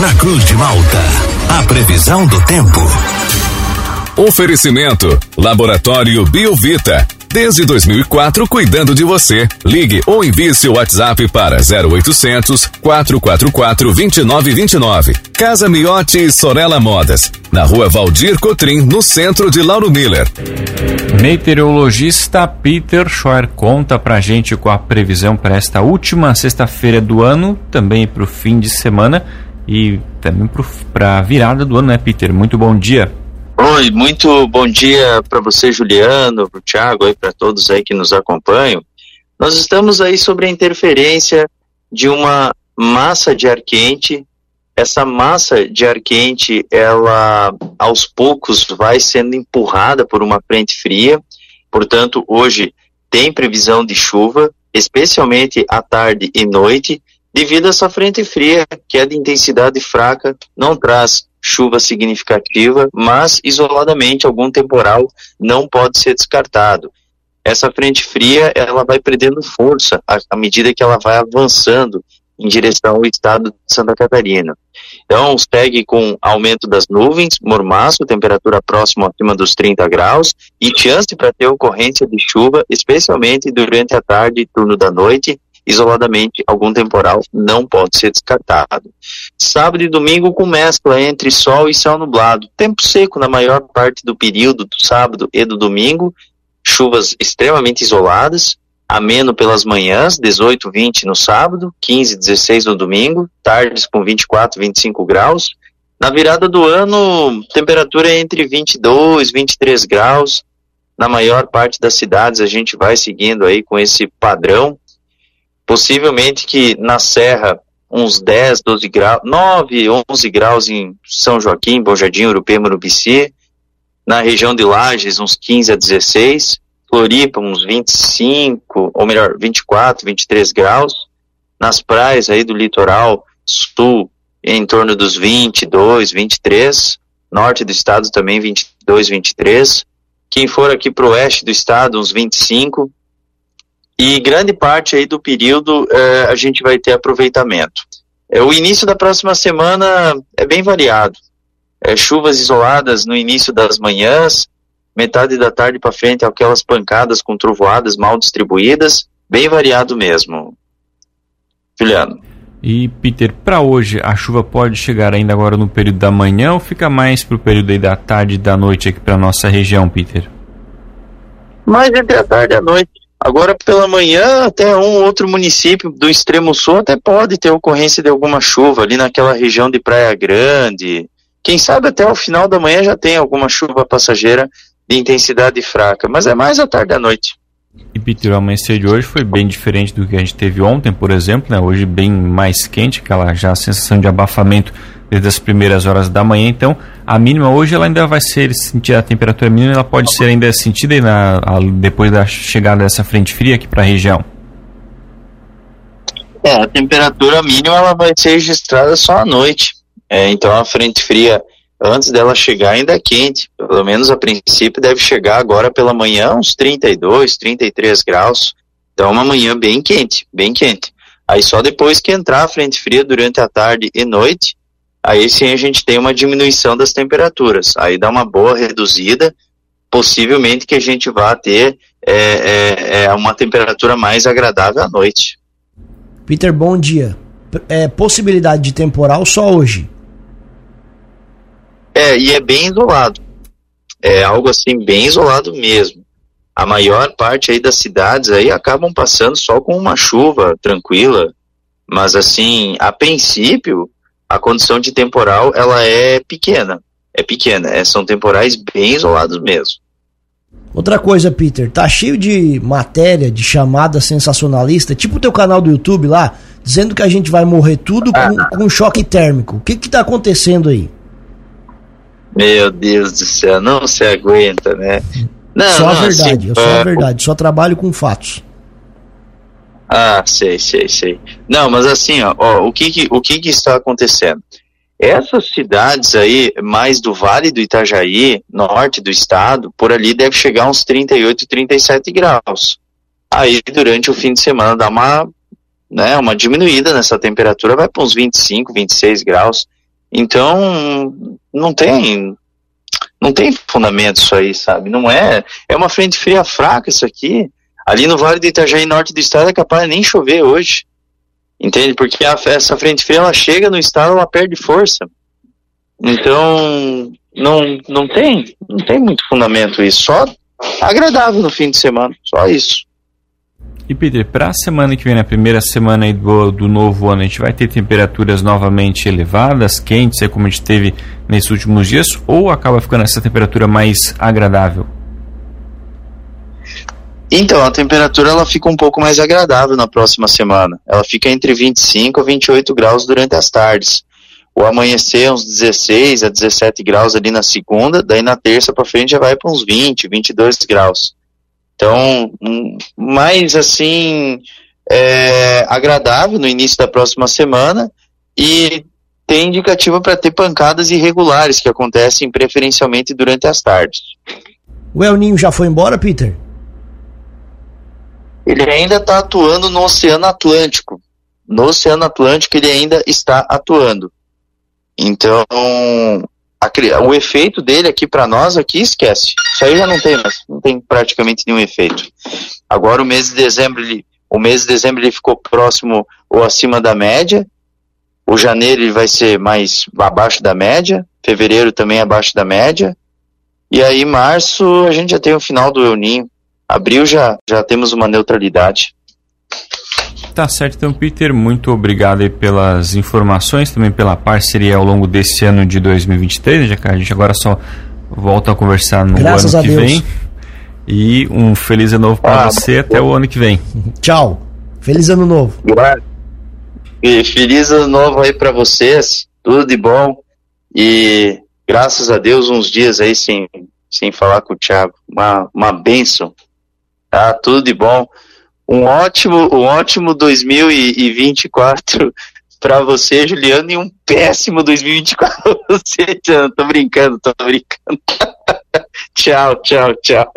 Na Cruz de Malta, a previsão do tempo. Oferecimento: Laboratório Biovita. Desde 2004, cuidando de você. Ligue ou envie seu WhatsApp para 0800 444 2929. Casa Miotti e Sorella Modas. Na rua Valdir Cotrim, no centro de Lauro Miller. Meteorologista Peter Schor conta pra gente com a previsão para esta última sexta-feira do ano, também para o fim de semana e também para a virada do ano, né, Peter? Muito bom dia. Oi, muito bom dia para você, Juliano, para o Thiago, e para todos aí que nos acompanham. Nós estamos aí sobre a interferência de uma massa de ar quente. Essa massa de ar quente, ela aos poucos vai sendo empurrada por uma frente fria. Portanto, hoje tem previsão de chuva, especialmente à tarde e noite, devido a essa frente fria, que é de intensidade fraca, não traz chuva significativa, mas isoladamente algum temporal não pode ser descartado. Essa frente fria, ela vai perdendo força à, medida que ela vai avançando em direção ao estado de Santa Catarina. Então, segue com aumento das nuvens, mormaço, temperatura próxima acima dos 30 graus e chance para ter ocorrência de chuva, especialmente durante a tarde e turno da noite, isoladamente algum temporal não pode ser descartado. Sábado e domingo com mescla entre sol e céu nublado. Tempo seco na maior parte do período do sábado e do domingo. Chuvas extremamente isoladas. Ameno pelas manhãs, 18, 20 no sábado, 15, 16 no domingo. Tardes com 24, 25 graus. Na virada do ano, temperatura entre 22, 23 graus. Na maior parte das cidades a gente vai seguindo aí com esse padrão Possivelmente que na Serra, uns 10, 12 graus, 9, 11 graus em São Joaquim, Bom Jardim, Urupema, Urubici. Na região de Lages, uns 15 a 16. Floripa, uns 25, ou melhor, 24, 23 graus. Nas praias aí do litoral sul, em torno dos 22, 23. Norte do estado também 22, 23. Quem for aqui para o oeste do estado, uns 25. E grande parte aí do período é, a gente vai ter aproveitamento. É, o início da próxima semana é bem variado. É, chuvas isoladas no início das manhãs, metade da tarde para frente aquelas pancadas com trovoadas mal distribuídas, bem variado mesmo. Juliano. E Peter, para hoje a chuva pode chegar ainda agora no período da manhã ou fica mais para o período aí da tarde e da noite aqui para nossa região, Peter? Mais entre a tarde e a noite. Agora, pela manhã, até um outro município do extremo sul até pode ter ocorrência de alguma chuva ali naquela região de Praia Grande. Quem sabe até o final da manhã já tem alguma chuva passageira de intensidade fraca, mas é mais à tarde à noite. E Peter, o amanhecer de hoje foi bem diferente do que a gente teve ontem, por exemplo, né? Hoje bem mais quente, aquela já sensação de abafamento desde as primeiras horas da manhã. Então, a mínima hoje ela ainda vai ser sentida, a temperatura mínima ela pode ser ainda sentida na, a, depois da chegada dessa frente fria aqui para a região. É, a temperatura mínima ela vai ser registrada só à noite. É, então a frente fria, antes dela chegar, ainda é quente. Pelo menos a princípio deve chegar agora pela manhã uns 32, 33 graus. Então uma manhã bem quente, bem quente. Aí só depois que entrar a frente fria durante a tarde e noite, aí sim a gente tem uma diminuição das temperaturas. Aí dá uma boa reduzida, possivelmente que a gente vá ter é, é, é uma temperatura mais agradável à noite. Peter, bom dia. É, possibilidade de temporal só hoje? É, e é bem isolado. É algo assim bem isolado mesmo. A maior parte aí das cidades aí acabam passando só com uma chuva tranquila, mas assim, a princípio, a condição de temporal ela é pequena. É pequena, é, são temporais bem isolados mesmo. Outra coisa, Peter, tá cheio de matéria, de chamada sensacionalista, tipo o teu canal do YouTube lá, dizendo que a gente vai morrer tudo com, ah. com choque térmico. O que que tá acontecendo aí? Meu Deus do céu, não se aguenta, né? Não, só não, a verdade, assim, eu só a verdade, só trabalho com fatos. Ah, sei, sei, sei. Não, mas assim, ó, ó o, que, que o que, que está acontecendo? Essas cidades aí, mais do Vale do Itajaí, norte do estado, por ali deve chegar uns 38, 37 graus. Aí, durante o fim de semana, dá uma, né, uma diminuída nessa temperatura, vai para uns 25, 26 graus. Então, não tem não tem fundamento isso aí, sabe? Não é. É uma frente fria fraca isso aqui. Ali no Vale do Itajaí, norte do estado, é capaz de nem chover hoje. Entende? Porque a, essa frente fria, ela chega no estado, ela perde força. Então, não, não tem, não tem muito fundamento isso. Só agradável no fim de semana, só isso. E Peter, para a semana que vem, na primeira semana do, do novo ano, a gente vai ter temperaturas novamente elevadas, quentes, é como a gente teve nesses últimos dias, ou acaba ficando essa temperatura mais agradável? Então, a temperatura ela fica um pouco mais agradável na próxima semana. Ela fica entre 25 a 28 graus durante as tardes. O amanhecer uns 16 a 17 graus ali na segunda, daí na terça para frente já vai para uns 20, 22 graus. Então, mais assim, é, agradável no início da próxima semana e tem indicativo para ter pancadas irregulares que acontecem preferencialmente durante as tardes. O El Ninho já foi embora, Peter? Ele ainda está atuando no Oceano Atlântico. No Oceano Atlântico ele ainda está atuando. Então, a, o efeito dele aqui para nós aqui esquece. Isso aí já não tem mais, não tem praticamente nenhum efeito. Agora o mês de dezembro ele, o mês de dezembro ele ficou próximo ou acima da média. O janeiro ele vai ser mais abaixo da média, fevereiro também abaixo da média. E aí março a gente já tem o final do El Ninho. Abril já já temos uma neutralidade. Tá certo, então, Peter, muito obrigado aí pelas informações, também pela parceria ao longo desse ano de 2023, já que a gente agora só volta a conversar no Graças ano que Deus. vem. E um feliz ano novo para ah, você até o ano que vem. Tchau. Feliz ano novo. E feliz ano novo aí para vocês. Tudo de bom. E graças a Deus, uns dias aí sem, sem falar com o Thiago. Uma, uma benção. Tá? Tudo de bom um ótimo, um ótimo 2024 para você, Juliano, e um péssimo 2024 para você, Tô brincando, tô brincando. tchau, tchau, tchau.